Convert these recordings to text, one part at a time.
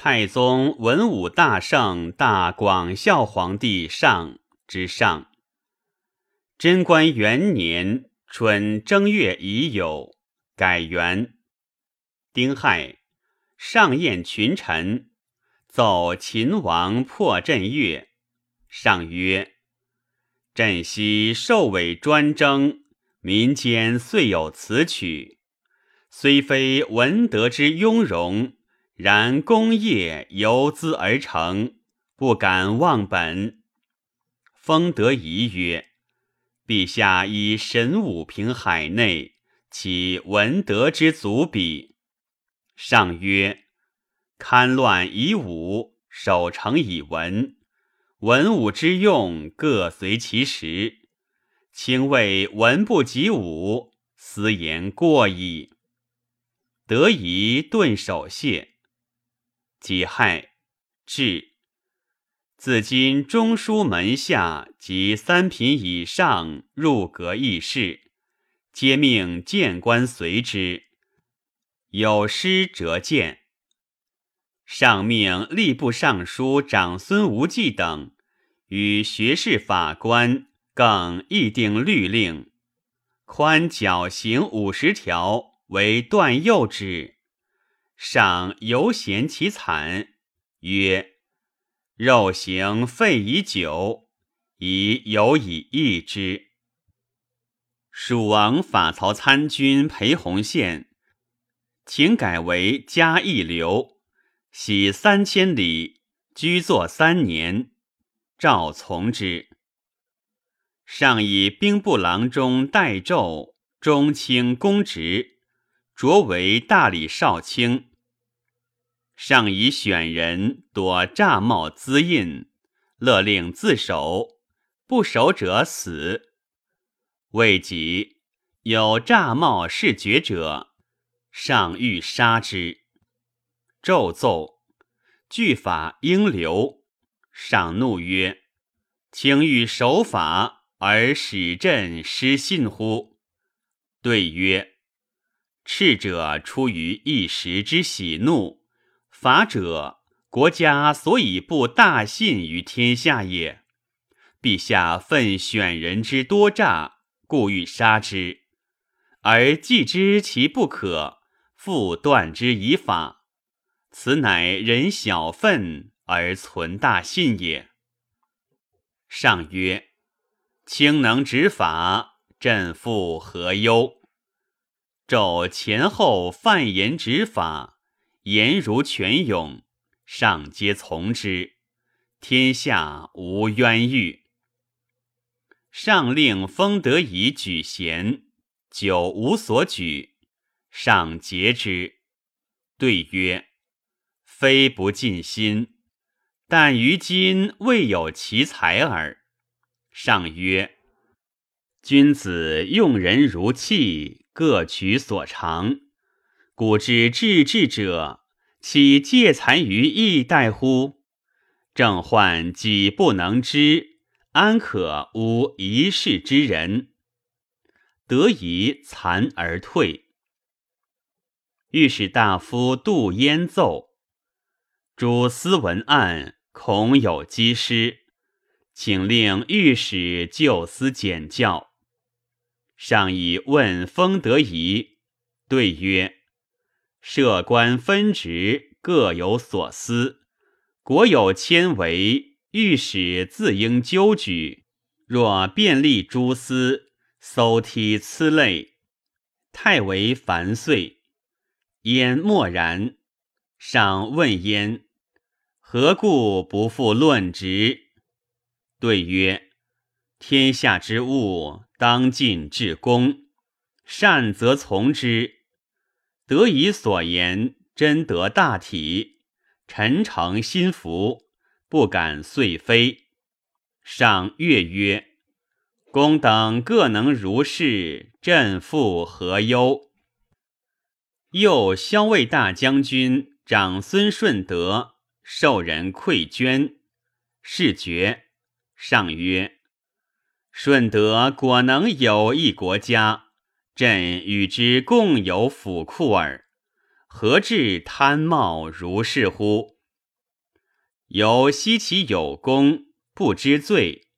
太宗文武大圣大广孝皇帝上之上。贞观元年春正月已酉，改元。丁亥，上宴群臣，奏秦王破阵乐。上曰：“朕昔受委专征，民间遂有此曲，虽非文德之雍容。”然功业由兹而成，不敢忘本。封德仪曰：“陛下以神武平海内，其文德之足比。”上曰：“堪乱以武，守成以文，文武之用各随其时。卿谓文不及武，斯言过矣。”德仪顿首谢。己亥，至。自今中书门下及三品以上入阁议事，皆命谏官随之。有失折谏。上命吏部尚书长孙无忌等与学士法官更议定律令，宽绞刑五十条为断右之。上犹嫌其惨，曰：“肉刑废已久，已有以易之。”蜀王法曹参军裴弘宪，请改为嘉义留，徙三千里，居坐三年。赵从之。上以兵部郎中代胄中卿公职，擢为大理少卿。上以选人多诈冒资印，勒令自首，不守者死。未及有诈冒弑爵者，上欲杀之。骤奏据法应留。上怒曰：“卿欲守法而使朕失信乎？”对曰：“赤者出于一时之喜怒。”法者，国家所以不大信于天下也。陛下奋选人之多诈，故欲杀之，而既知其不可，复断之以法，此乃人小愤而存大信也。上曰：“卿能执法，朕复何忧？”纣前后犯言执法。言如泉涌，上皆从之，天下无冤狱。上令封德以举贤，久无所举，上节之。对曰：“非不尽心，但于今未有其才耳。”上曰：“君子用人如器，各取所长。”古之治治者，岂借残于一代乎？正患己不能知，安可无一世之人？得以残而退。御史大夫杜淹奏：诸司文案恐有积失，请令御史就司检校。上以问封德仪，对曰。设官分职，各有所思。国有千为，御史自应纠举。若便利诸司，搜剔此类，太为繁碎。焉默然。上问焉：何故不复论职？对曰：天下之物，当尽至公。善则从之。得以所言，真得大体，臣诚心服，不敢遂非。上悦曰：“公等各能如是，朕复何忧？”又骁卫大将军长孙顺德受人馈捐，是爵。上曰：“顺德果能有一国家。”朕与之共有府库耳，何至贪冒如是乎？由悉其有功，不知罪，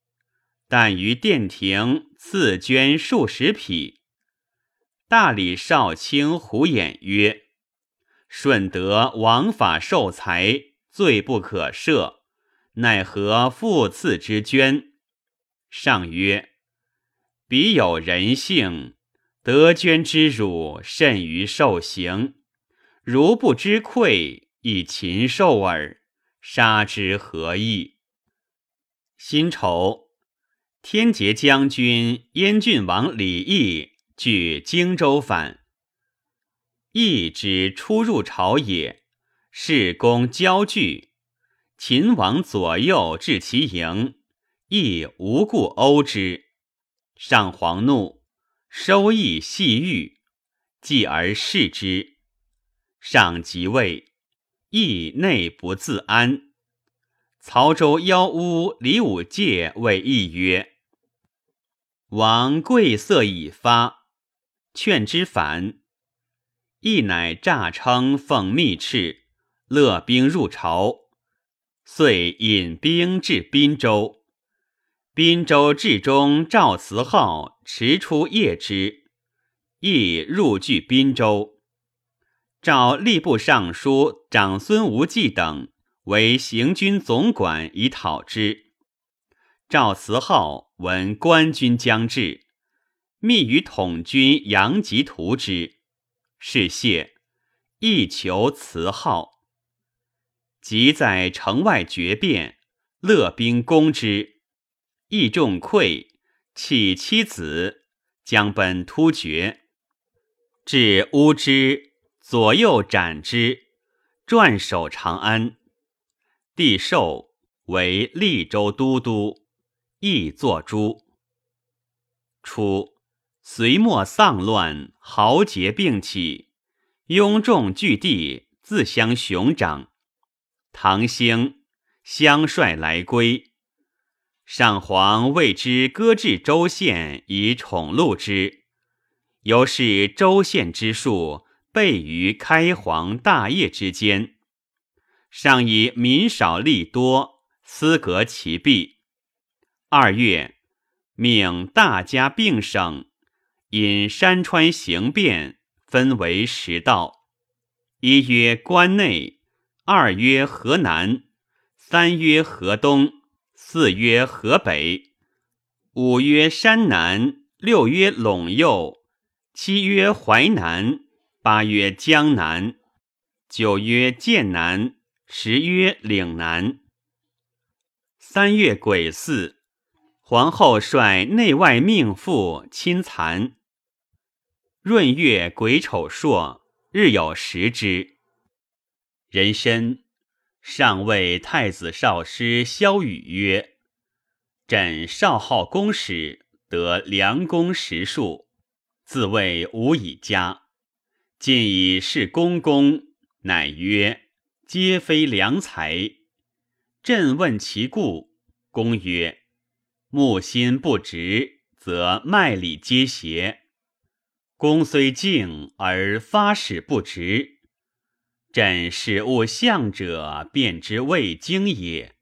但于殿庭赐捐数十匹。大理少卿胡衍曰：“顺德王法受财，罪不可赦，奈何复赐之捐？”上曰：“彼有人性，得捐之辱甚于受刑。如不知愧，亦禽兽耳。”杀之何益？辛丑，天节将军燕郡王李毅据荆州反。毅之初入朝也，事功交据。秦王左右至其营，亦无故殴之。上皇怒，收益细狱，继而视之。上即位。邑内不自安。曹州妖巫李武介谓义曰：“王贵色已发，劝之反。”义乃诈称奉密敕，勒兵入朝，遂引兵至滨州。滨州治中赵慈浩驰出夜之，亦入据滨州。召吏部尚书长孙无忌等为行军总管以讨之。赵慈浩闻官军将至，密与统军杨吉图之，是谢，亦求慈浩。即在城外决变，勒兵攻之，义众愧，弃妻子，将奔突厥，至乌之。左右斩之，转守长安。帝授为利州都督，亦作诸。初，隋末丧乱，豪杰并起，雍众聚地，自相雄长。唐兴相率来归，上皇为之搁置州县以宠禄之，由是州县之数。备于开皇大业之间，上以民少利多，私革其弊。二月，命大家并省，因山川形变，分为十道：一曰关内，二曰河南，三曰河东，四曰河北，五曰山南，六曰陇右，七曰淮南。八曰江南，九曰剑南，十曰岭南。三月癸巳，皇后率内外命妇亲蚕。闰月癸丑朔，日有食之。人参上谓太子少师萧雨曰：“朕少好公使，得良弓十数，自谓无以加。”今以是公公，乃曰：“皆非良才。”朕问其故，公曰：“木心不直，则脉里皆邪。公虽静而发始不直，朕使物象者，便之未经也。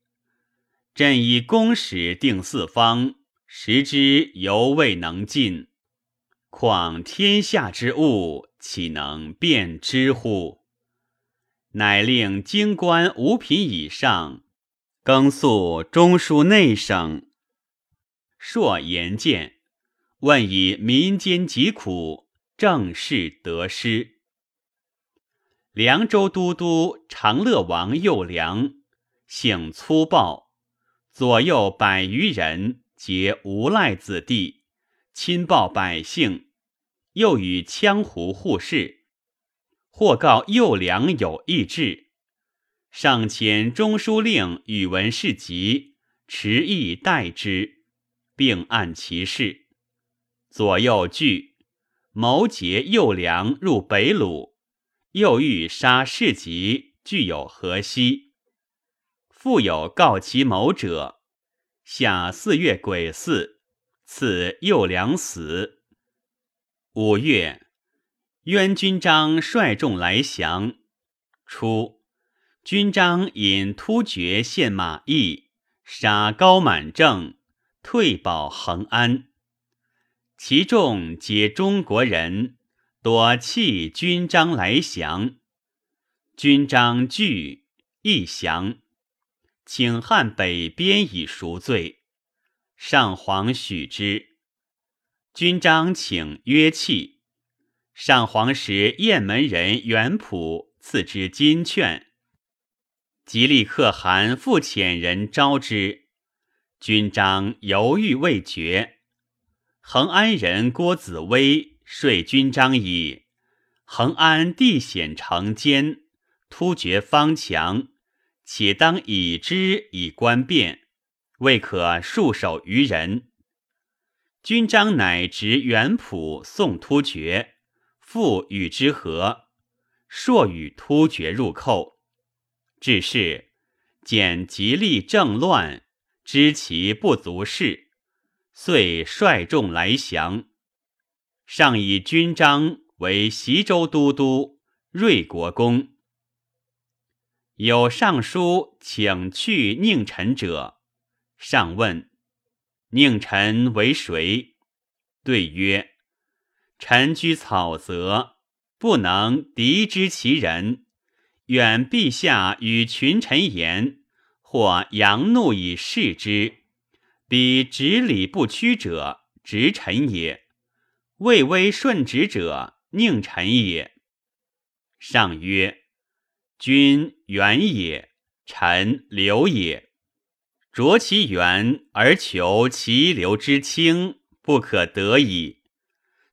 朕以公使定四方，时之犹未能尽。”况天下之物，岂能辨之乎？乃令京官五品以上，更肃中书内省。硕言见，问以民间疾苦，政事得失。凉州都督长乐王幼良，性粗暴，左右百余人，皆无赖子弟。亲报百姓，又与羌胡互市。或告右良有异志，上遣中书令宇文士集持意待之，并按其事。左右惧，谋劫右良入北虏，又欲杀士集，具有河西。复有告其谋者。下四月癸巳。赐右良死。五月，渊军章率众来降。初，军章引突厥献马邑，杀高满正，退保恒安。其众皆中国人，多弃军章来降。军章惧，亦降。请汉北边以赎罪。上皇许之。军章请约弃。上皇时雁门人元普赐之金券。吉利可汗复遣人招之。军章犹豫未决。恒安人郭子威遂军章以恒安地险城坚，突厥方强，且当以之以观变，未可束手于人。军章乃执元普送突厥。复与之和，朔与突厥入寇，至是简吉利政乱，知其不足事，遂率众来降。上以军章为西州都督、瑞国公。有上书请去佞臣者，上问：“佞臣为谁？”对曰。臣居草泽，不能敌之其人。愿陛下与群臣言，或扬怒以示之。彼执礼不屈者，直臣也；畏威顺直者，宁臣也。上曰：君远也，臣流也。着其源而求其流之清，不可得矣。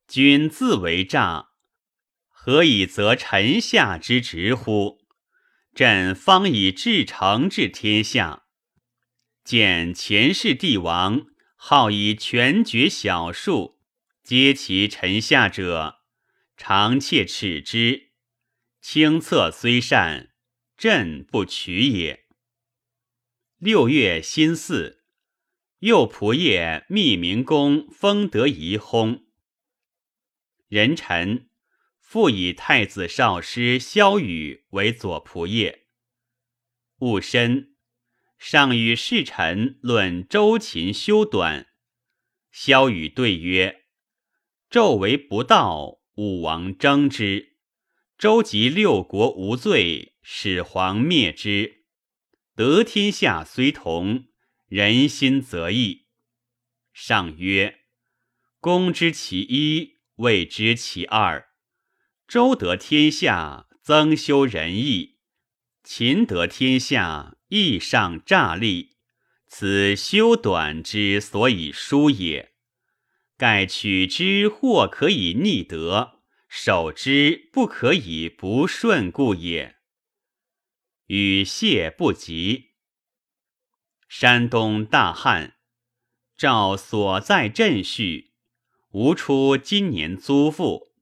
君自为诈，何以则臣下之直乎？朕方以至诚治天下。见前世帝王好以权绝小数，皆其臣下者，常窃耻之。清策虽善，朕不取也。六月辛巳，右仆射密明公封得仪薨。人臣复以太子少师萧雨为左仆射。戊申，上与侍臣论周秦修短。萧雨对曰：“纣为不道，武王争之；周及六国无罪，始皇灭之。得天下虽同，人心则异。”上曰：“公知其一。”未知其二，周得天下，增修仁义；秦得天下，义上诈立。此修短之所以疏也。盖取之或可以逆德，守之不可以不顺故也。与谢不及。山东大旱，赵所在镇序。无出今年租赋。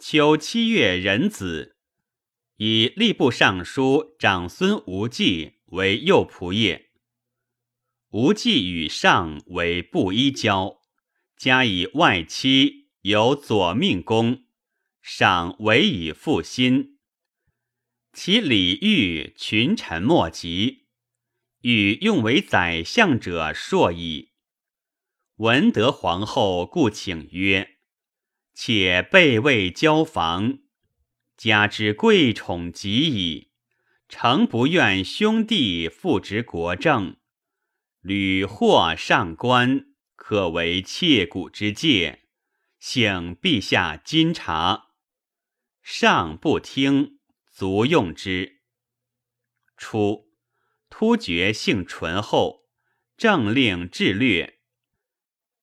秋七月壬子，以吏部尚书长孙无忌为右仆射。无忌与上为布衣交，加以外戚，有左命公，赏委以复心。其礼遇群臣莫及，欲用为宰相者硕矣。文德皇后故请曰：“且备位交房，加之贵宠极矣，诚不愿兄弟复执国政。屡获上官，可为切骨之戒，请陛下今察。上不听，卒用之。初，突厥性淳厚，政令治略。”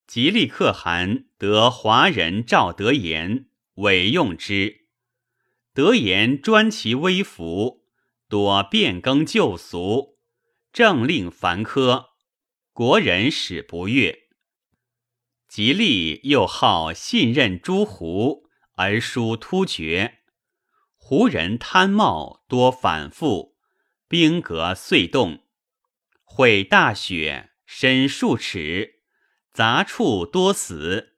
吉利可汗得华人赵德言委用之，德言专其微服，多变更旧俗，政令繁苛，国人始不悦。吉利又好信任诸胡，而疏突厥，胡人贪冒多反复，兵革遂动，会大雪深数尺。杂处多死，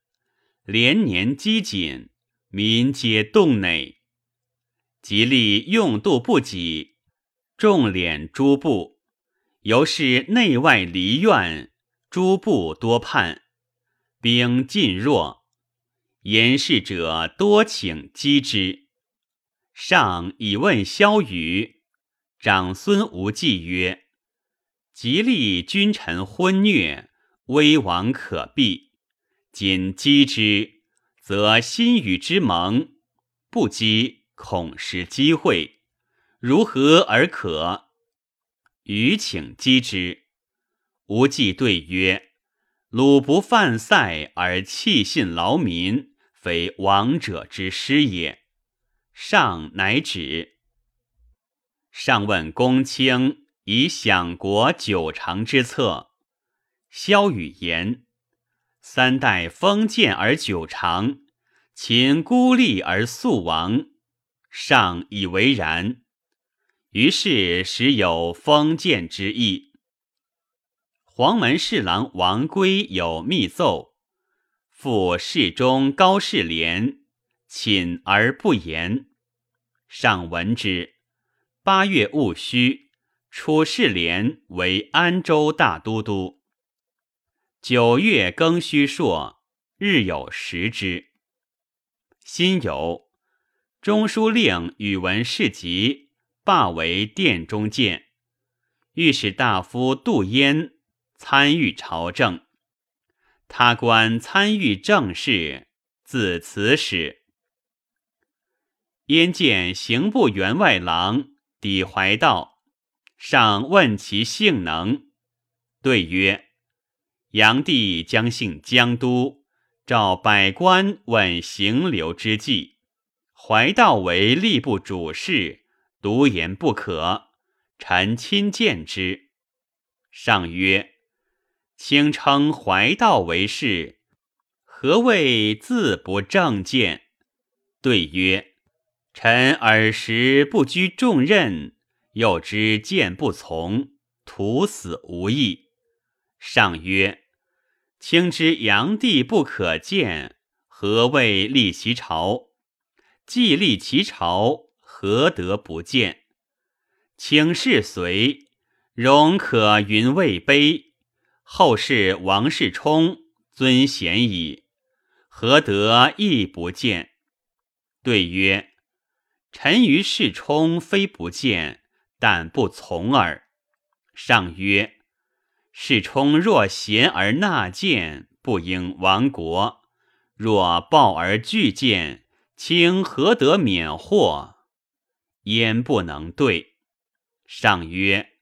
连年饥馑，民皆冻馁。吉利用度不给，重敛诸部，由是内外离怨，诸部多叛，兵尽弱，言事者多请击之。上以问萧雨，长孙无忌曰：“吉利君臣昏虐，危亡可避。今击之，则心与之盟；不击，恐失机会。如何而可？”余请击之。无忌对曰：“鲁不犯塞而弃信劳民，非王者之师也。”上乃止。上问公卿以享国九成之策。萧语言：三代封建而久长，秦孤立而速亡。上以为然。于是时有封建之意。黄门侍郎王圭有密奏，复侍中高士廉。寝而不言。上闻之。八月戊戌，楚士廉为安州大都督。九月庚戌朔，日有食之。辛酉，中书令宇文士集罢为殿中监。御史大夫杜淹参与朝政。他官参与政事，自此始。燕见刑部员外郎抵怀道，上问其性能，对曰：“炀帝将幸江都，召百官问行流之计。怀道为吏部主事，独言不可。臣亲见之。”上曰：“卿称怀道为士，何谓自不正见？”对曰：臣尔时不居重任，又知谏不从，徒死无益。上曰：“卿知炀帝不可见，何谓立其朝？既立其朝，何得不见？卿事随，容可云位卑。后世王世充尊贤矣，何得亦不见？”对曰。臣于世充非不见，但不从耳。上曰：世充若贤而纳谏，不应亡国；若暴而拒谏，卿何得免祸？焉不能对？上曰：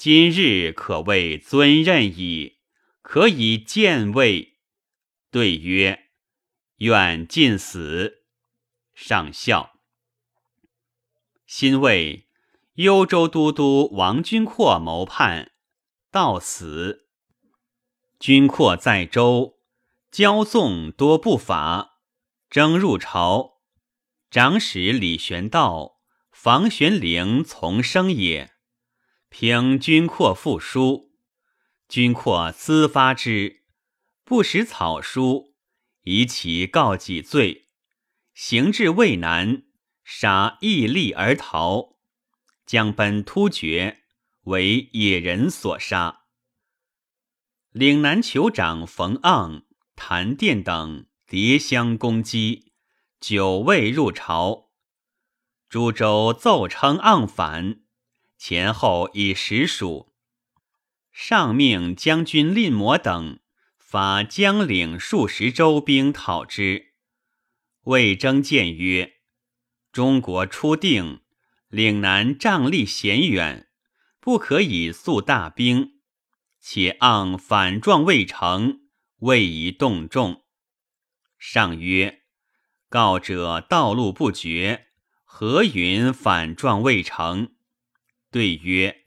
今日可谓尊任矣，可以见位。对曰：愿尽死。上笑。辛未，幽州都督王君阔谋叛，到死。君阔在州，骄纵多不法，征入朝。长史李玄道、房玄龄从生也。凭君阔复书，君阔私发之，不识草书，以其告己罪，行至渭南。杀义利而逃，将奔突厥，为野人所杀。岭南酋长冯盎、谭殿等迭相攻击，久未入朝。诸州奏称盎反，前后以实属。上命将军令摩等发江岭数十州兵讨之。魏征谏曰。中国初定，岭南瘴疠险远，不可以速大兵。且盎反状未成，未宜动众。上曰：“告者道路不绝，何云反状未成？”对曰：“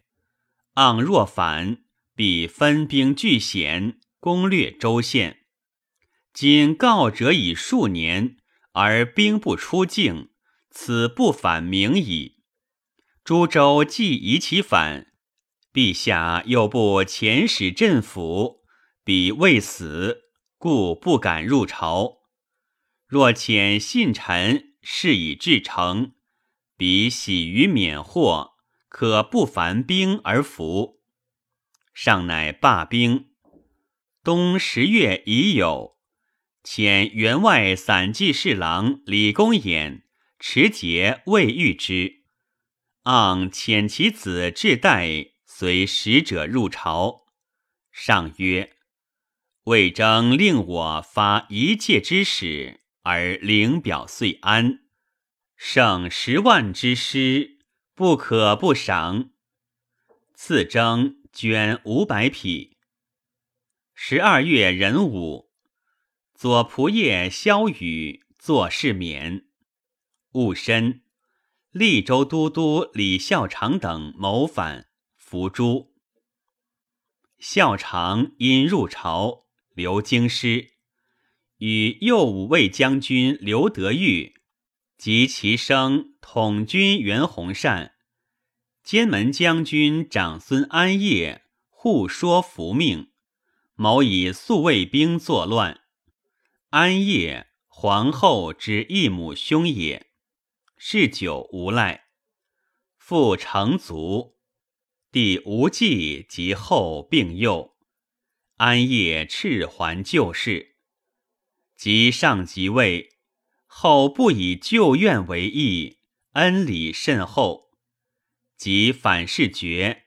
盎若反，必分兵据险，攻略州县。今告者已数年，而兵不出境。”此不反明矣。诸州既疑其反，陛下又不遣使镇抚，彼未死，故不敢入朝。若遣信臣，事以至诚，彼喜于免祸，可不烦兵而服。上乃罢兵。冬十月已有，遣员外散骑侍郎李公衍持节未遇之，盎遣其子至代随使者入朝。上曰：“魏征令我发一介之使，而领表遂安。胜十万之师，不可不赏。赐征捐五百匹。”十二月壬午，左仆射萧雨作事免。戊申，利州都督李孝常等谋反，伏诛。孝常因入朝，留京师，与右武卫将军刘德裕及其生统军袁弘善、监门将军长孙安业互说服命。某以宿卫兵作乱，安业皇后之一母兄也，嗜酒无赖，父成卒，弟无忌及后病幼，安业赤还旧事，及上即位后，不以旧怨为义，恩礼甚厚，及反事绝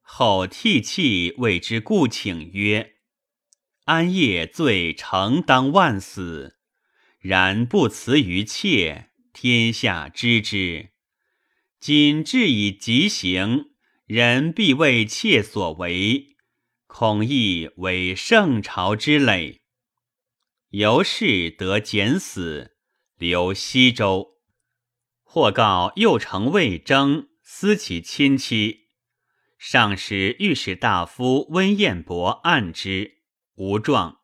后，涕泣为之故请曰。安业罪诚当万死，然不辞于妾，天下知之。今至以极刑，人必为妾所为，恐亦为圣朝之累。由是得减死，留西州。或告右丞魏征思其亲戚，上使御史大夫温彦博案之。无状。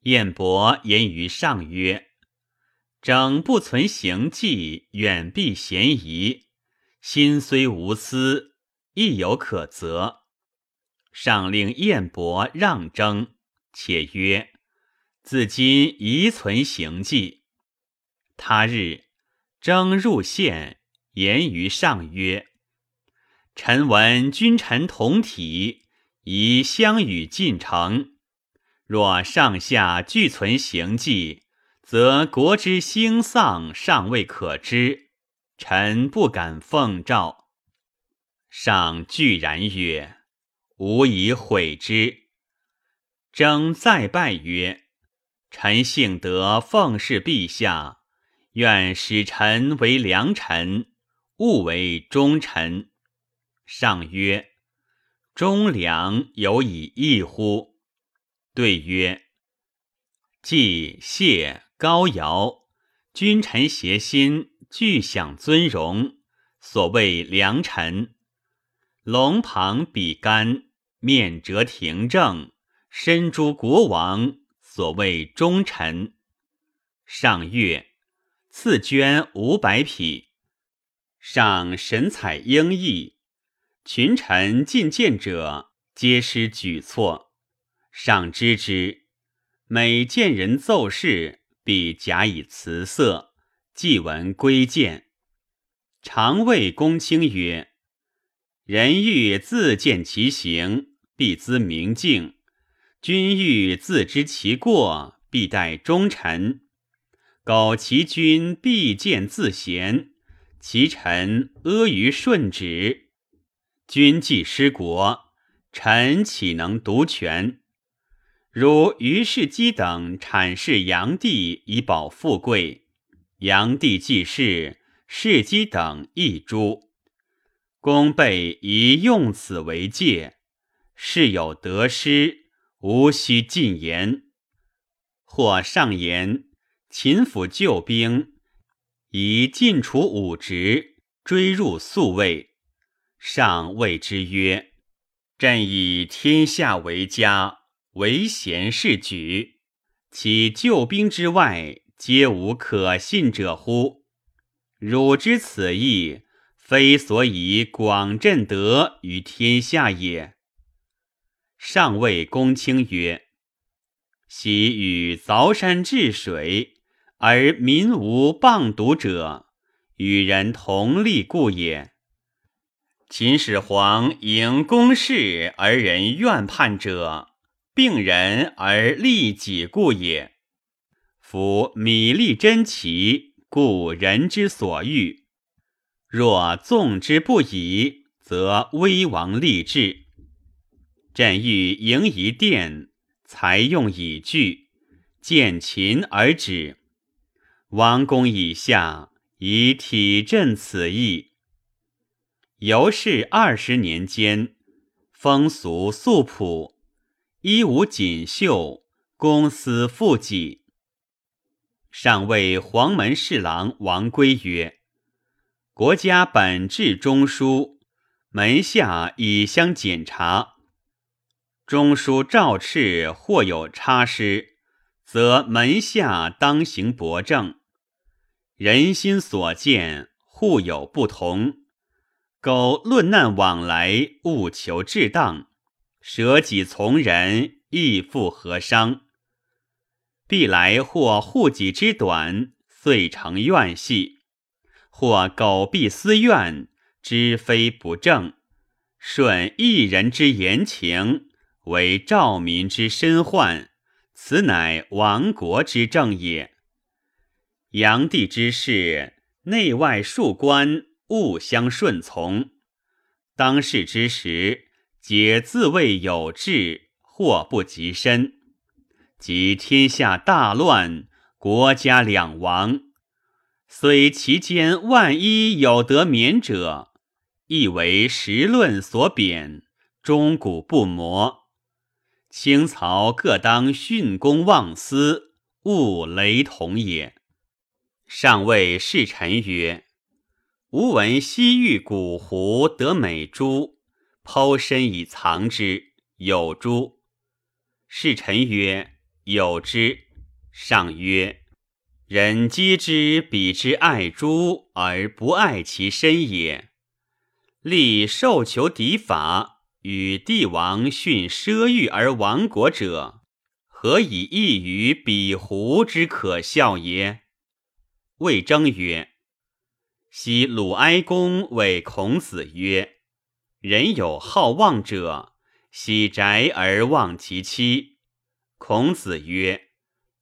彦伯言于上曰：“整不存行迹，远避嫌疑，心虽无私，亦有可责。”上令彦伯让征，且曰：“自今宜存行迹。”他日，征入县，言于上曰：“臣闻君臣同体。”宜相与进城，若上下俱存行迹，则国之兴丧尚未可知。臣不敢奉诏。上惧然曰：“吾以悔之。”征再拜曰：“臣幸得奉侍陛下，愿使臣为良臣，勿为忠臣。”上曰。忠良有以义乎？对曰：季谢高尧，君臣协心，俱享尊荣，所谓良臣；龙旁比干，面折廷正，身诛国王，所谓忠臣。上月，赐绢五百匹，上神采英毅。群臣进谏者，皆施举措。上知之，每见人奏事，必假以辞色，祭闻归谏。常谓公卿曰：“人欲自见其行，必资明镜；君欲自知其过，必待忠臣。苟其君必见自贤，其臣阿谀顺直。”君既失国，臣岂能独权？如于世基等阐释炀帝以保富贵，炀帝既逝，世基等亦诛。公辈宜用此为戒，事有得失，无需进言。或上言秦府救兵，以尽除武职，追入宿卫。上谓之曰：“朕以天下为家，唯贤是举，其救兵之外，皆无可信者乎？汝知此意，非所以广振德于天下也。”上谓公卿曰：“昔与凿山治水，而民无谤读者，与人同利故也。”秦始皇迎公事而人怨叛者，病人而利己故也。夫米粒珍奇，故人之所欲；若纵之不已，则危亡立志。朕欲迎一殿，才用以具，见秦而止。王公以下，以体朕此意。由是二十年间，风俗素朴，衣无锦绣，公私富己。上谓黄门侍郎王圭曰：“国家本治中书，门下以相检查。中书赵敕或有差失，则门下当行驳正。人心所见，互有不同。”苟论难往来，务求至当，舍己从人，亦复何伤？必来或护己之短，遂成怨隙；或苟必私怨，知非不正，顺一人之言情，为赵民之身患，此乃亡国之政也。炀帝之事，内外庶官。勿相顺从，当世之时，皆自谓有志，祸不及身。及天下大乱，国家两亡，虽其间万一有得免者，亦为时论所贬，终古不磨。清曹各当训公忘私，勿雷同也。上谓侍臣曰。吾闻西域古湖得美珠，剖身以藏之，有珠。侍臣曰：“有之。”上曰：“人皆知彼之爱珠而不爱其身也。立受求敌法，与帝王训奢欲而亡国者，何以异于彼湖之可笑也？”魏征曰。昔鲁哀公谓孔子曰：“人有好望者，喜宅而忘其妻。”孔子曰：“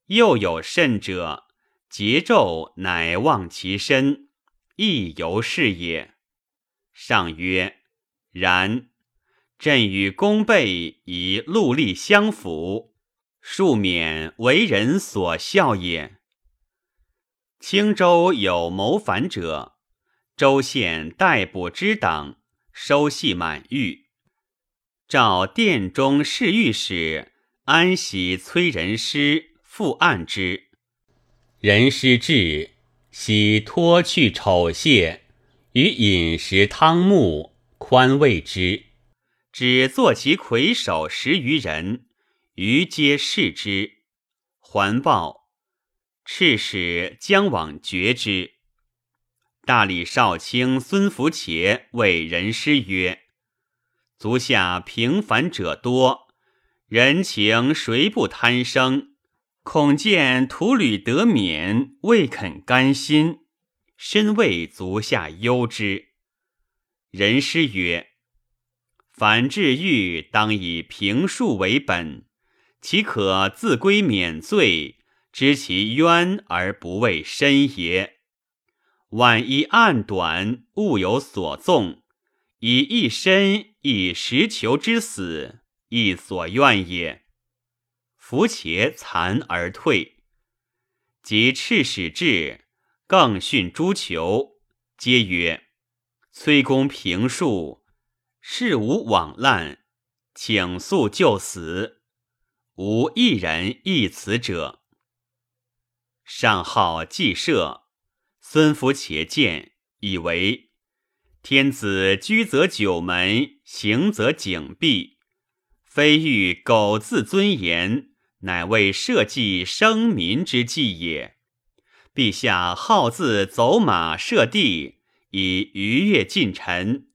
又有甚者，桀纣乃忘其身，亦犹是也。”上曰：“然。朕与公辈以戮力相辅，庶免为人所笑也。”青州有谋反者。州县逮捕之党，收系满狱。召殿中侍御史安喜催人师复案之。人师至，悉脱去丑亵，与饮食汤沐，宽慰之，只作其魁首十余人，余皆视之。还报，赤使将往绝之。大理少卿孙福且为人师曰：“足下平凡者多，人情谁不贪生？恐见徒履得免，未肯甘心，身为足下忧之。”人师曰：“凡治狱，当以平数为本，岂可自归免罪，知其冤而不畏深也？”万一案短，物有所纵，以一身以实求之死，亦所愿也。夫且残而退。及赤使至，更训诸囚，皆曰：“崔公平恕，事无往滥，请速就死。无一人一此者。”上号祭社。孙福且见，以为天子居则九门，行则景闭，非欲苟自尊严，乃为社稷生民之计也。陛下好自走马射地，以逾越近臣，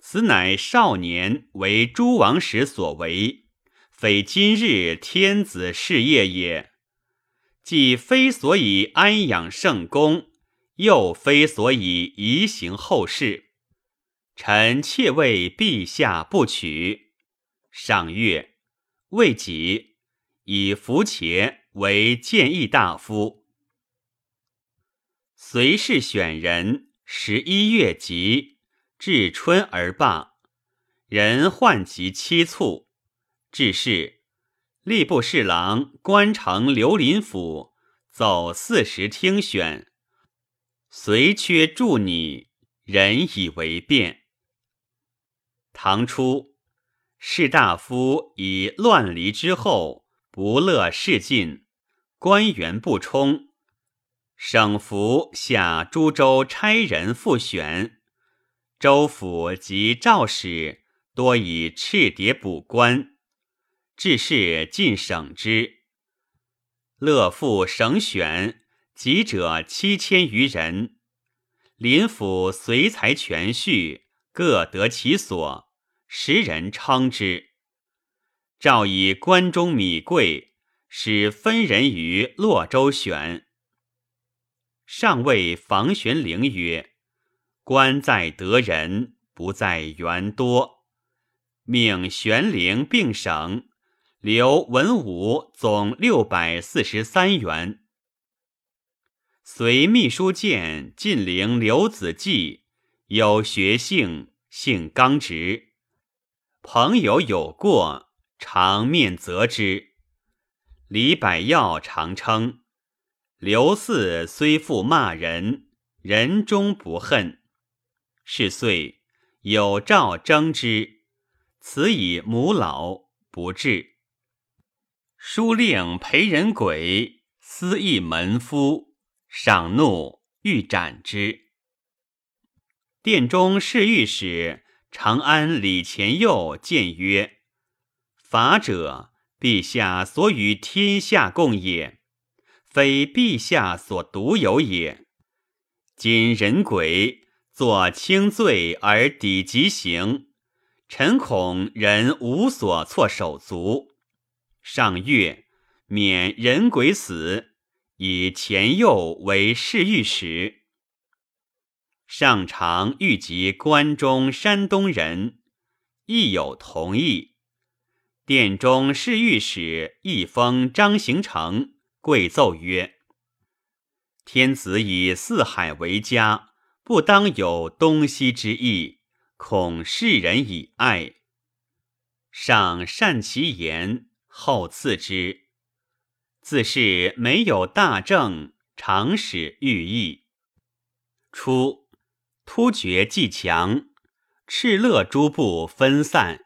此乃少年为诸王时所为，非今日天子事业也。既非所以安养圣公。又非所以移行后世，臣妾为陛下不取。上月，未己以符且为谏议大夫。随氏选人，十一月吉，至春而罢。人患疾七卒，致仕。吏部侍郎关城刘林甫走四时听选，随缺助拟，人以为变。唐初，士大夫以乱离之后，不乐事尽，官员不充，省府下诸州差人复选，州府及赵使多以赤牒补官。致仕尽省之，乐复省选，籍者七千余人。林府随才全序，各得其所，时人称之。诏以关中米贵，使分人于洛州选。上谓房玄龄曰：“官在得人，不在员多。命玄龄并省。”刘文武总六百四十三元。随秘书监晋陵刘子骥，有学性，性刚直。朋友有过，常面责之。李百药常称：刘四虽复骂人，人终不恨。是岁有诏征之，此以母老不至。书令裴仁轨私议门夫，赏怒，欲斩之。殿中侍御史长安李乾佑谏曰：“法者，陛下所与天下共也，非陛下所独有也。今人鬼作轻罪而抵极刑，臣恐人无所措手足。”上月免人鬼死，以前右为侍御史。上常欲及关中山东人，亦有同意。殿中侍御史一封张行成，跪奏曰：“天子以四海为家，不当有东西之意，恐世人以爱。”上善其言。后赐之，自是没有大政，常使寓意。初，突厥既强，敕勒诸部分散，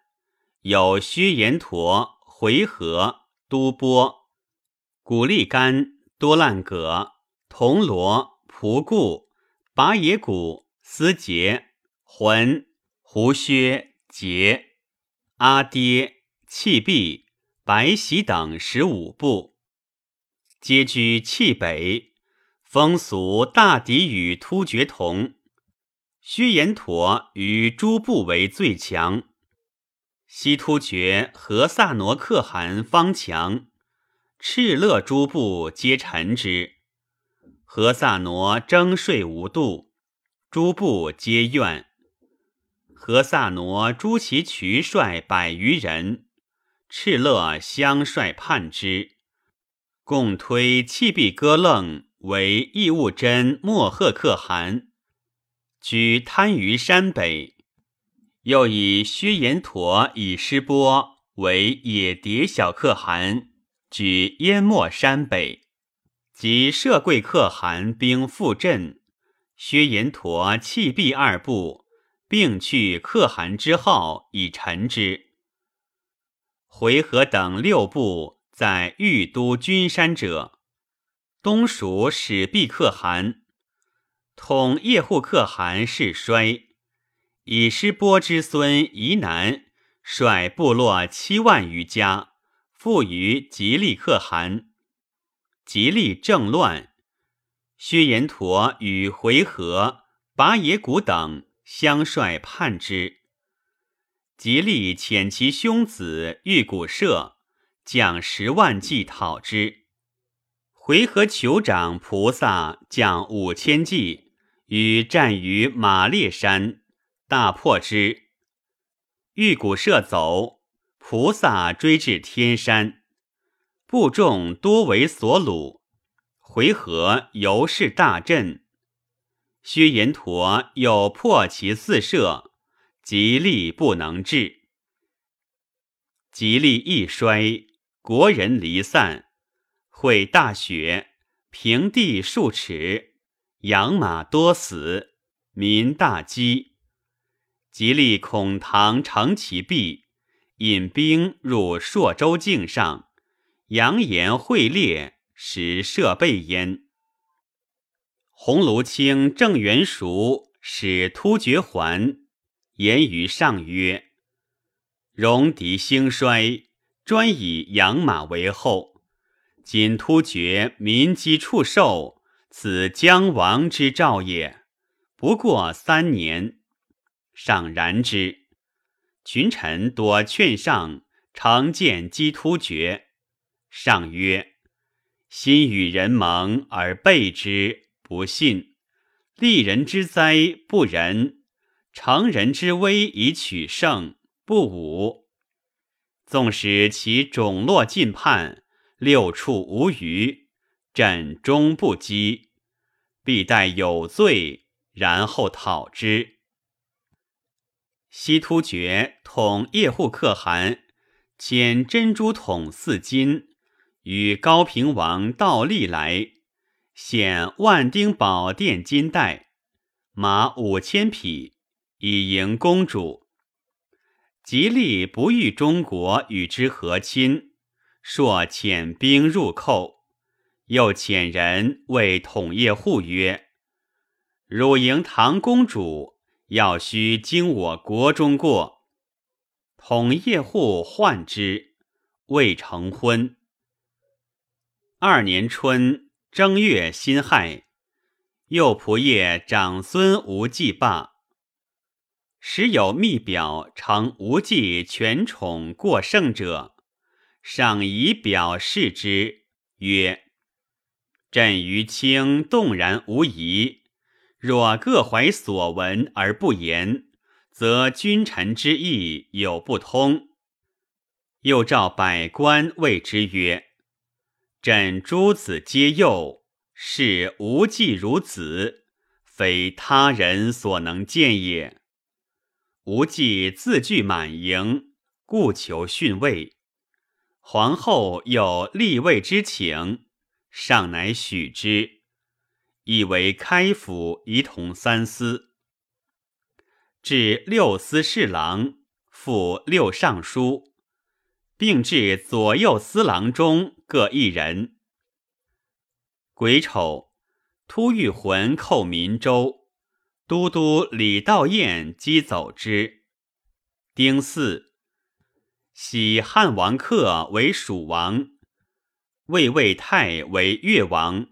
有薛延陀、回纥、都波、古力干、多烂葛、铜锣、蒲固、拔野谷、思节、浑、胡薛、结、阿爹、弃毕。白喜等十五部，皆居契北，风俗大抵与突厥同。薛延陀与诸部为最强，西突厥和萨挪可汗方强，敕勒诸部皆臣之。和萨挪征税无度，诸部皆怨。和萨挪诛其渠帅百余人。敕勒相率叛之，共推弃毕哥楞为义务真莫赫可汗，居贪于山北；又以薛延陀以师波为野迭小可汗，居淹没山北。及摄贵可汗兵复阵，薛延陀弃毕二部，并去可汗之号以臣之。回纥等六部在玉都君山者，东蜀始毕可汗，统叶护可汗势衰，以师波之孙夷南率部落七万余家，附于吉利可汗。吉利政乱，薛延陀与回纥、拔野谷等相率叛之。极力遣其兄子玉古社将十万骑讨之，回纥酋长菩萨将五千骑，与战于马列山，大破之。玉鼓射走，菩萨追至天山，部众多为所虏。回纥犹是大震。薛延陀又破其四射，吉力不能治。吉力一衰，国人离散，会大雪，平地数尺，养马多死，民大饥。吉利恐唐乘其弊，引兵入朔州境上，扬言会列，使设备焉。鸿胪卿郑元熟使突厥还，言于上曰：“戎狄兴衰，专以养马为后。今突厥民饥畜兽，此将亡之兆也。不过三年。”上然之，群臣多劝上常见击突厥。上曰：“心与人盟而背之，不信；利人之灾不仁，成人之危以取胜，不武。纵使其种落尽叛，六畜无余，朕终不击，必待有罪，然后讨之。”西突厥统叶护可汗遣珍珠统四金，与高平王道立来，献万丁宝殿金带，马五千匹，以迎公主。吉利不欲中国与之和亲，朔遣兵入寇，又遣人为统叶护曰：“汝迎唐公主。”要须经我国中过，统叶护患之，未成婚。二年春正月辛亥，右仆射长孙无忌罢。时有密表常无忌权宠过盛者，上以表示之，曰：“朕于卿动然无疑。”若各怀所闻而不言，则君臣之义有不通。又召百官谓之曰：“朕诸子皆幼，视无忌如子，非他人所能见也。无忌自具满盈，故求逊位。皇后有立位之请，上乃许之。”以为开府仪同三司，至六司侍郎，复六尚书，并至左右司郎中各一人。癸丑，突遇魂寇民州，都督李道彦击走之。丁巳，喜汉王克为蜀王，魏魏泰为越王。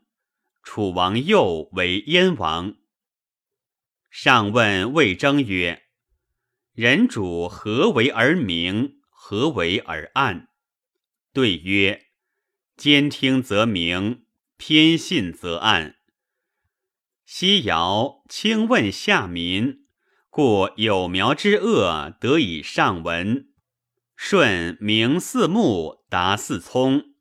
楚王右为燕王。上问魏征曰：“人主何为而明？何为而暗？”对曰：“兼听则明，偏信则暗。西尧轻问下民，故有苗之恶得以上闻。舜明四目，达四聪。”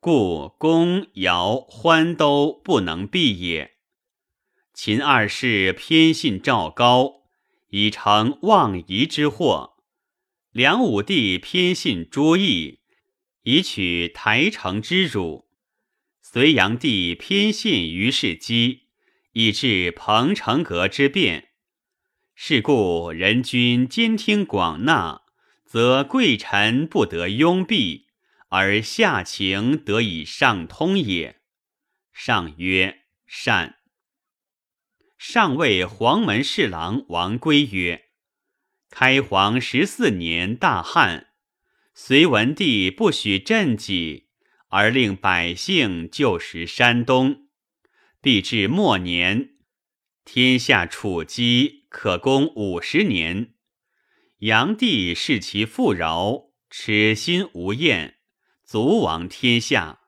故公尧欢都不能避也。秦二世偏信赵高，以成妄夷之祸；梁武帝偏信朱毅，以取台城之辱；隋炀帝偏信于世基，以致彭城阁之变。是故人君兼听广纳，则贵臣不得拥蔽。而下情得以上通也。上曰：“善。”上谓黄门侍郎王圭曰：“开皇十四年大旱，隋文帝不许赈济，而令百姓就食山东。必至末年，天下处饥，可攻五十年。炀帝视其富饶，耻心无厌。”足亡天下，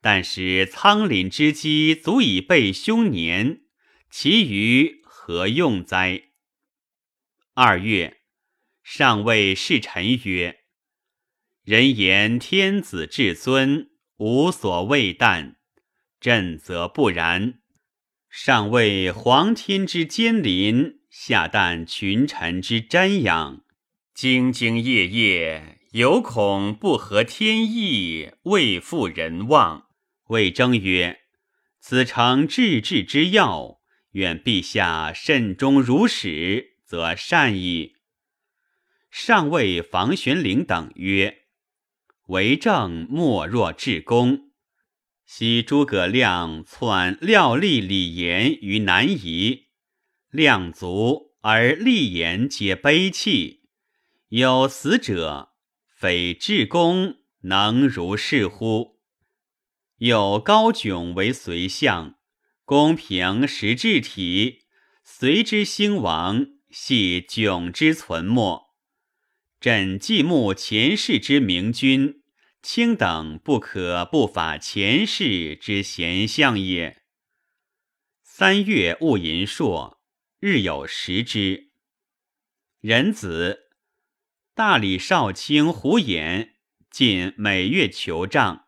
但使仓廪之积足以备凶年，其余何用哉？二月，上谓侍臣曰：“人言天子至尊，无所畏惮。朕则不然。上为皇天之监临，下旦群臣之瞻仰，兢兢业业，犹恐不合天意，未负人望。”魏征曰：“此诚治治之要，愿陛下慎终如始，则善矣。”上谓房玄龄等曰：“为政莫若至公。昔诸葛亮篡廖立李严于南夷，亮卒而立言皆悲泣，有死者，非至公能如是乎？”有高迥为随相，公平实治体，随之兴亡，系迥之存没。朕既慕前世之明君，卿等不可不法前世之贤相也。三月戊寅朔，日有食之。仁子，大理少卿胡衍，近每月求账。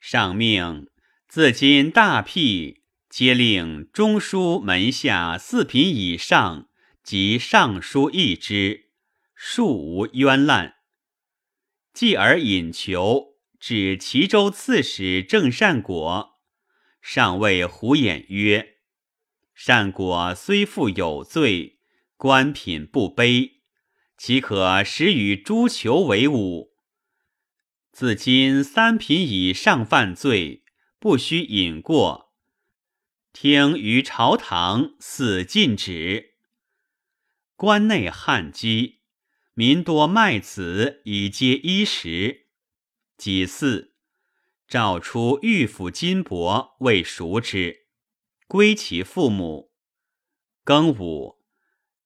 上命自今大辟，皆令中书门下四品以上及尚书议之，庶无冤滥。继而引求指齐州刺史郑善果，上谓胡衍曰：“善果虽负有罪，官品不卑，岂可使与诸囚为伍？”自今三品以上犯罪，不须引过。听于朝堂死禁止。关内旱饥，民多卖子以接衣食。己巳，诏出御府金帛为赎之，归其父母。庚午，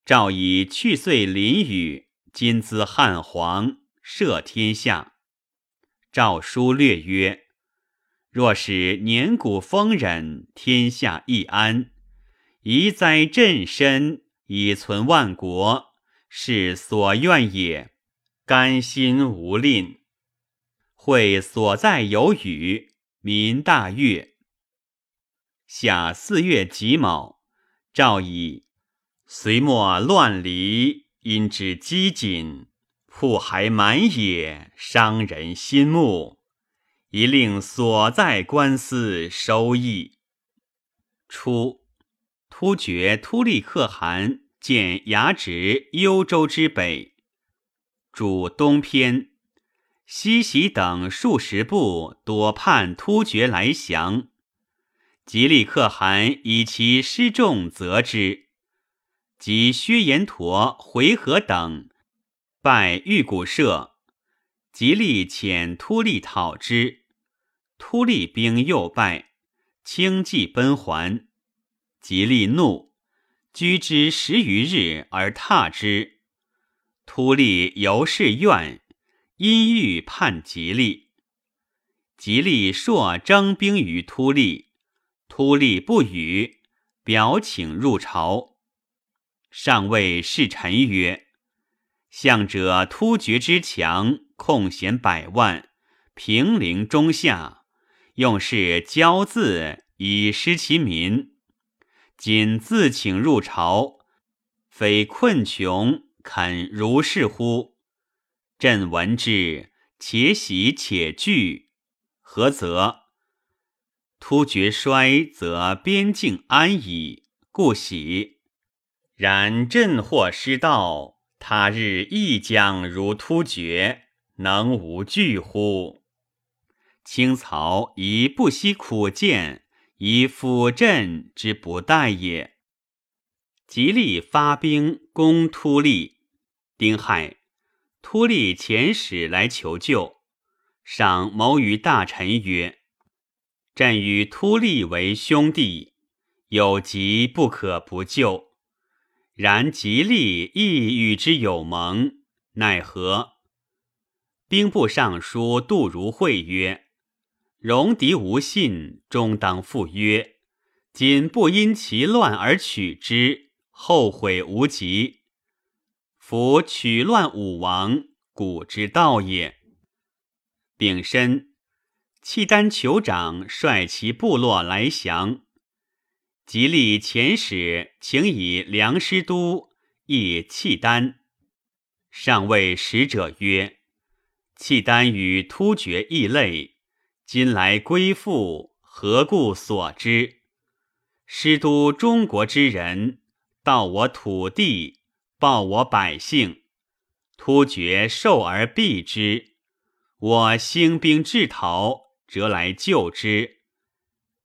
诏以去岁霖雨，今资汉皇，赦天下。诏书略曰：“若使年谷丰忍，天下易安；宜哉朕身，以存万国，是所愿也。甘心无吝。会所在有雨，民大悦。夏四月己卯，诏以隋末乱离，因之饥馑。”铺还满野，伤人心目，宜令所在官司收益。初，突厥突利可汗见牙直幽州之北，主东偏，西袭等数十部多叛突厥来降。吉利可汗以其失众责之，及薛延陀、回纥等。拜玉古社，吉利遣突利讨之，突利兵又败，轻骑奔还。吉利怒，居之十余日而踏之。突利由是怨，因欲叛吉利。吉利朔征兵于突利，突利不与，表请入朝。上谓侍臣曰。向者突厥之强，控弦百万，平陵中下，用事骄恣以失其民。今自请入朝，非困穷肯如是乎？朕闻之，且喜且惧。何则？突厥衰，则边境安矣，故喜。然朕或失道。他日亦将如突厥，能无惧乎？清曹宜不惜苦谏，以辅朕之不待也。吉利发兵攻突利，丁亥，突利遣使来求救。上谋于大臣曰：“朕与突利为兄弟，有急不可不救。”然吉利亦与之有盟，奈何？兵部尚书杜如晦曰：“戎狄无信，终当赴约。今不因其乱而取之，后悔无及。夫取乱武王，古之道也。丙申，契丹酋长率其部落来降，吉利遣使请以梁师都诣契丹。上谓使者曰：“契丹与突厥异类，今来归附，何故所之？师都中国之人，盗我土地。”报我百姓，突厥受而避之。我兴兵制逃，则来救之。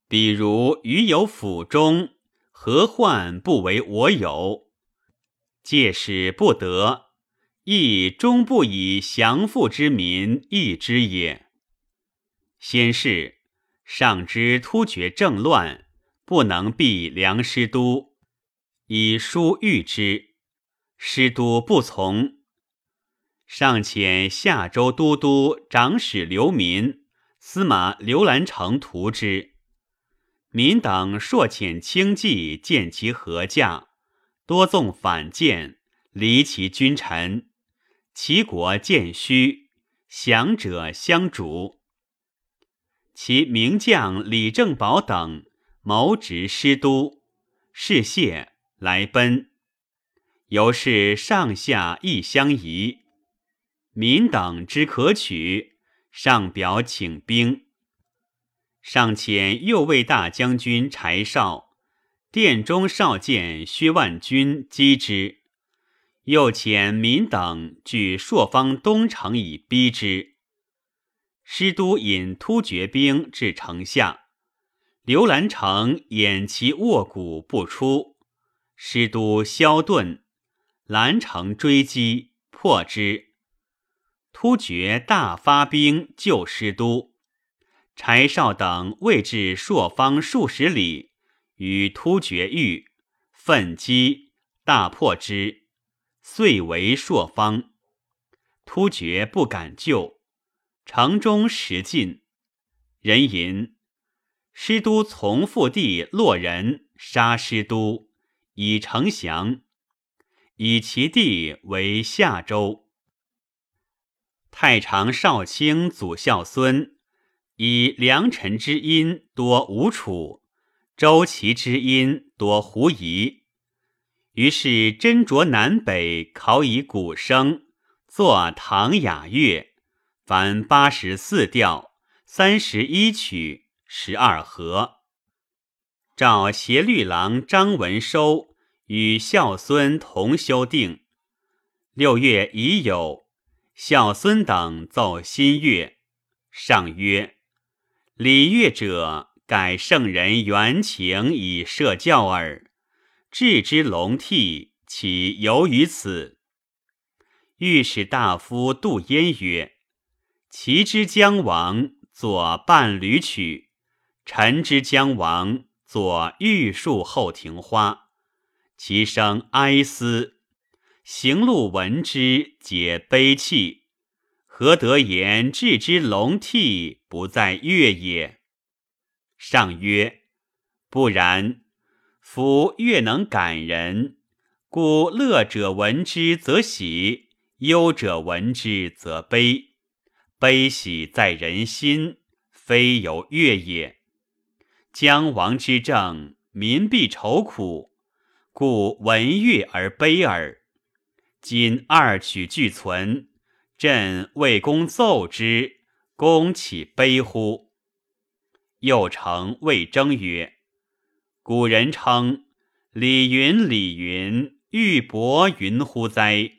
比如余有府中，何患不为我有？借使不得，亦终不以降附之民易之也。先是，上知突厥政乱，不能避梁师都，以书谕之。师都不从，上遣夏州都督长史刘民、司马刘兰成图之。民等朔遣轻骑见其合驾，多纵反间，离其君臣。齐国见虚，降者相主。其名将李正宝等谋执师都，事谢来奔。由是上下亦相宜，民等之可取，上表请兵。上遣右卫大将军柴绍、殿中少监薛万钧击之，又遣民等据朔方东城以逼之。师都引突厥兵至城下，刘兰成掩其卧骨不出，师都萧遁。兰城追击，破之。突厥大发兵救师都，柴绍等未至朔方数十里，与突厥遇，奋击，大破之，遂为朔方。突厥不敢救，城中食尽。人吟：师都从腹地洛人杀师都，以城降。以其地为夏州。太常少卿祖孝孙以良臣之音多吴楚，周齐之音多胡夷。于是斟酌南北，考以古声，作唐雅乐，凡八十四调，三十一曲，十二和。照协律郎张文收。与孝孙同修订。六月已有孝孙等奏新乐，上曰：“礼乐者，改圣人原情以设教耳。置之龙替，岂由于此？”御史大夫杜淹曰：“齐之将王作伴侣曲，陈之将王作玉树后庭花。”其声哀思，行路闻之，皆悲泣。何得言置之龙替，不在乐也？上曰：不然。夫乐能感人，故乐者闻之则喜，忧者闻之则悲。悲喜在人心，非有乐也。将亡之政，民必愁苦。故闻乐而悲耳。今二曲俱存，朕为公奏之，公岂悲乎？又成魏征曰：“古人称李云，李云玉帛云乎哉？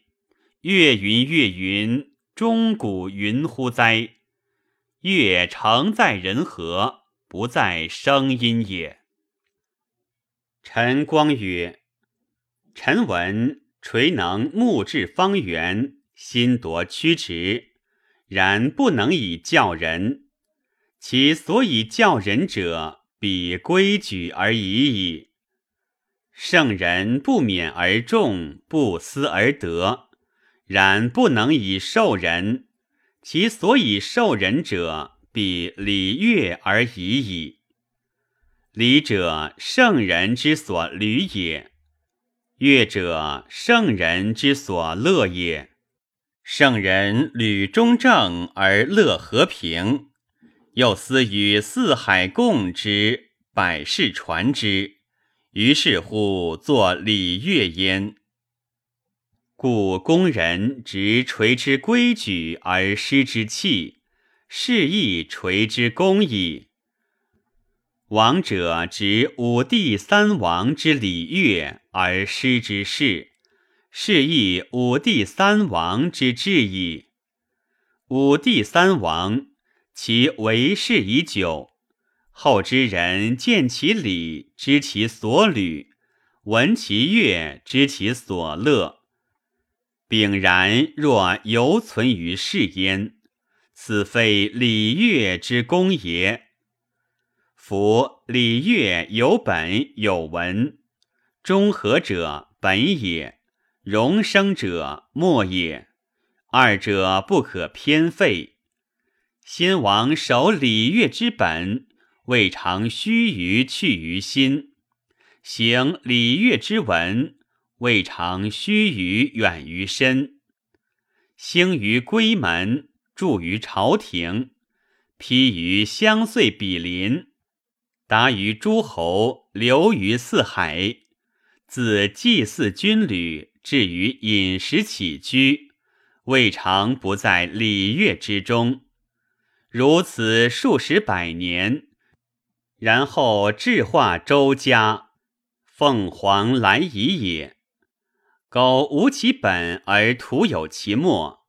月云，月云钟鼓云乎哉？乐常在人和，不在声音也。”陈光曰。臣闻垂能目至方圆，心夺曲直，然不能以教人。其所以教人者，比规矩而已矣。圣人不免而众，不思而得，然不能以受人。其所以受人者，比礼乐而已矣。礼者，圣人之所履也。乐者，圣人之所乐也。圣人履中正而乐和平，又思与四海共之，百世传之，于是乎作礼乐焉。故工人执锤之规矩而失之器，是亦锤之功矣。王者执五帝三王之礼乐而失之事。是亦五帝三王之志矣。五帝三王，其为世已久，后之人见其礼，知其所履；闻其乐，知其所乐。炳然若犹存于世焉，此非礼乐之功也。夫礼乐有本有文，中和者本也。容生者末也，二者不可偏废。先王守礼乐之本，未尝须臾去于心；行礼乐之文，未尝须臾远于身。兴于闺门，住于朝廷，披于相岁比邻，达于诸侯，流于四海，自祭祀军旅。至于饮食起居，未尝不在礼乐之中。如此数十百年，然后智化周家，凤凰来仪也。苟无其本而徒有其末，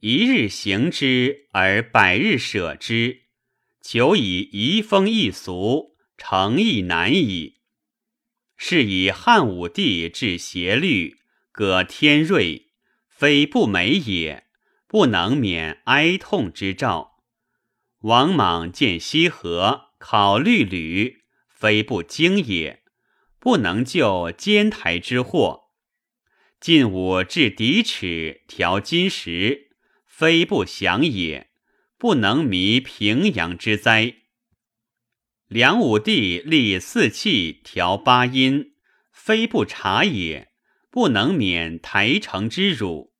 一日行之而百日舍之，求以移风易俗，诚亦难矣。是以汉武帝治邪律。葛天瑞，非不美也，不能免哀痛之兆。王莽见西河，考虑吕，非不精也，不能救监台之祸。晋武至敌齿，调金石，非不祥也，不能弥平阳之灾。梁武帝立四气，调八音，非不察也。不能免台城之辱，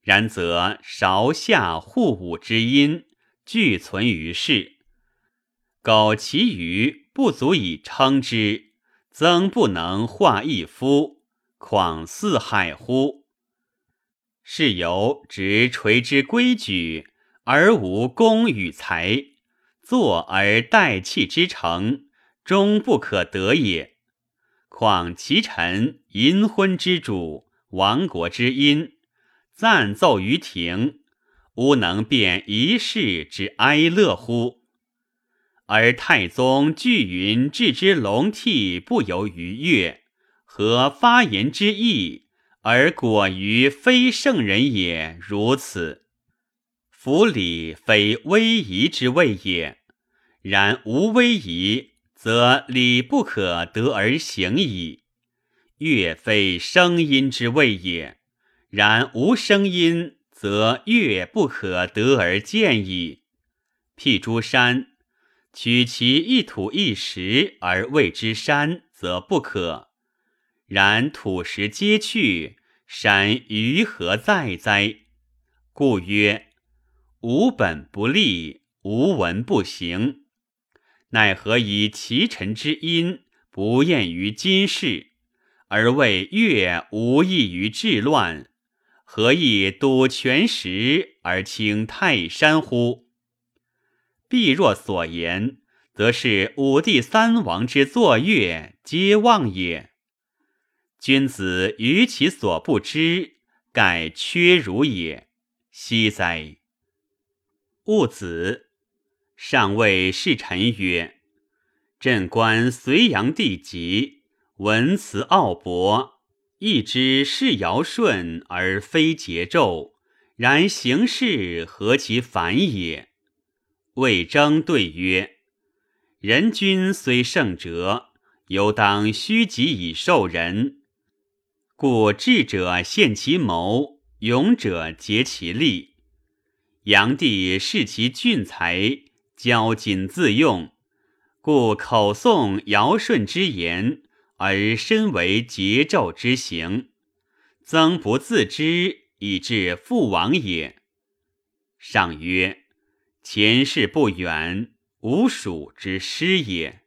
然则韶夏互武之音俱存于世，苟其余不足以称之，曾不能化一夫，况四海乎？是由执垂之规矩而无功与才，坐而待气之成，终不可得也。况其臣淫昏之主，亡国之因，暂奏于庭，吾能辨一世之哀乐乎？而太宗巨云置之龙替，不由于乐，和发言之意，而果于非圣人也。如此，夫礼非威仪之谓也。然无威仪。则礼不可得而行矣。乐非声音之谓也，然无声音，则乐不可得而见矣。辟诸山，取其一土一石而谓之山，则不可。然土石皆去，山于何在哉？故曰：无本不立，无文不行。奈何以其臣之音不厌于今世，而谓越无益于治乱？何以睹全石而清泰山乎？必若所言，则是五帝三王之作乐皆妄也。君子于其所不知，盖缺如也。惜哉！戊子。上谓侍臣曰：“朕观隋炀帝疾，文辞奥博，亦知是尧舜而非桀纣，然行事何其反也？”魏征对曰：“人君虽圣哲，犹当虚己以受人。故智者献其谋，勇者竭其力。炀帝视其俊才。”骄谨自用，故口诵尧舜之言，而身为桀纣之行，曾不自知，以致父亡也。上曰：前世不远，吾属之师也。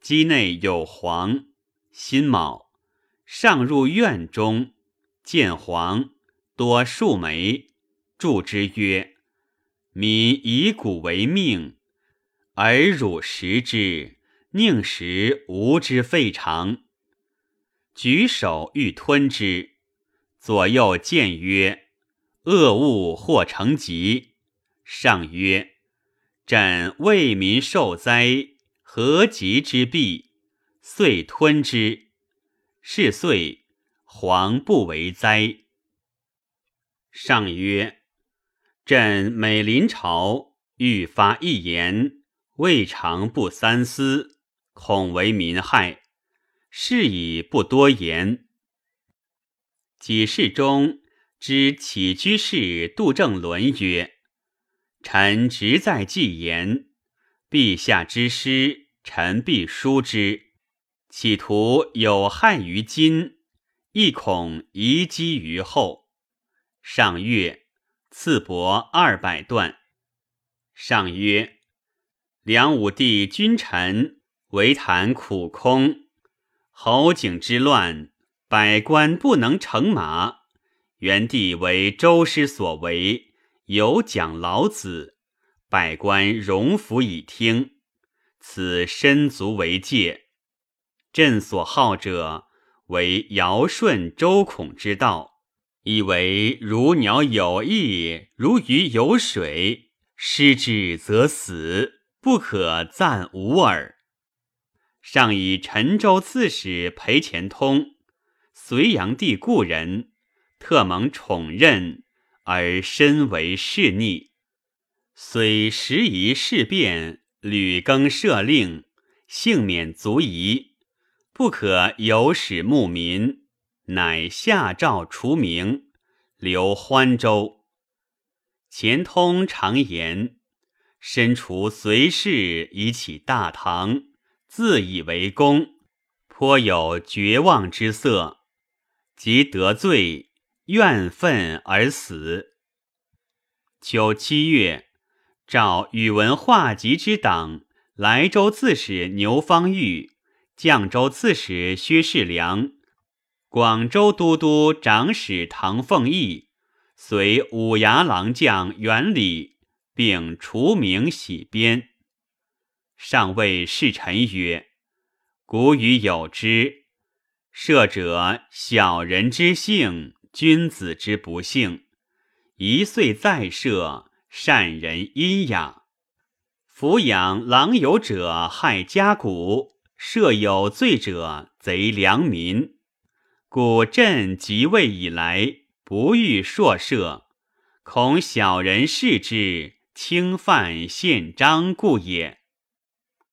机内有黄，辛卯，上入院中，见黄，多数枚，祝之曰：“民以谷为命，而汝食之，宁食吾之废肠？”举手欲吞之，左右见曰：“恶物或成疾。”上曰：“朕为民受灾。”何疾之弊，遂吞之。是岁，黄不为灾。上曰：“朕每临朝，欲发一言，未尝不三思，恐为民害，是以不多言。”几世中知起居士杜正伦曰：“臣直在记言，陛下之师。”臣必书之，企图有害于今，亦恐遗积于后。上月赐帛二百段。上曰：梁武帝君臣唯谈苦空，侯景之乱，百官不能乘马。元帝为周师所为，有讲老子，百官荣服以听。此身足为戒，朕所好者为尧舜周孔之道，以为如鸟有翼，如鱼有水，失之则死，不可暂无耳。上以陈州刺史裴虔通，隋炀帝故人，特蒙宠任，而身为侍逆，虽时移事变。屡更赦令，幸免足矣，不可有使牧民，乃下诏除名，留欢州。钱通常言，身处随事以起大唐，自以为功，颇有绝望之色，即得罪，怨愤而死。秋七月。召宇文化及之党，莱州刺史牛方玉，绛州刺史薛世良，广州都督长史唐凤义，随五牙郎将元礼，并除名洗边。上谓侍臣曰：“古语有之，射者小人之幸，君子之不幸。一岁再射。”善人阴雅，抚养狼友者害家谷，设有罪者贼良民。故朕即位以来，不欲硕赦，恐小人视之，轻犯宪章故也。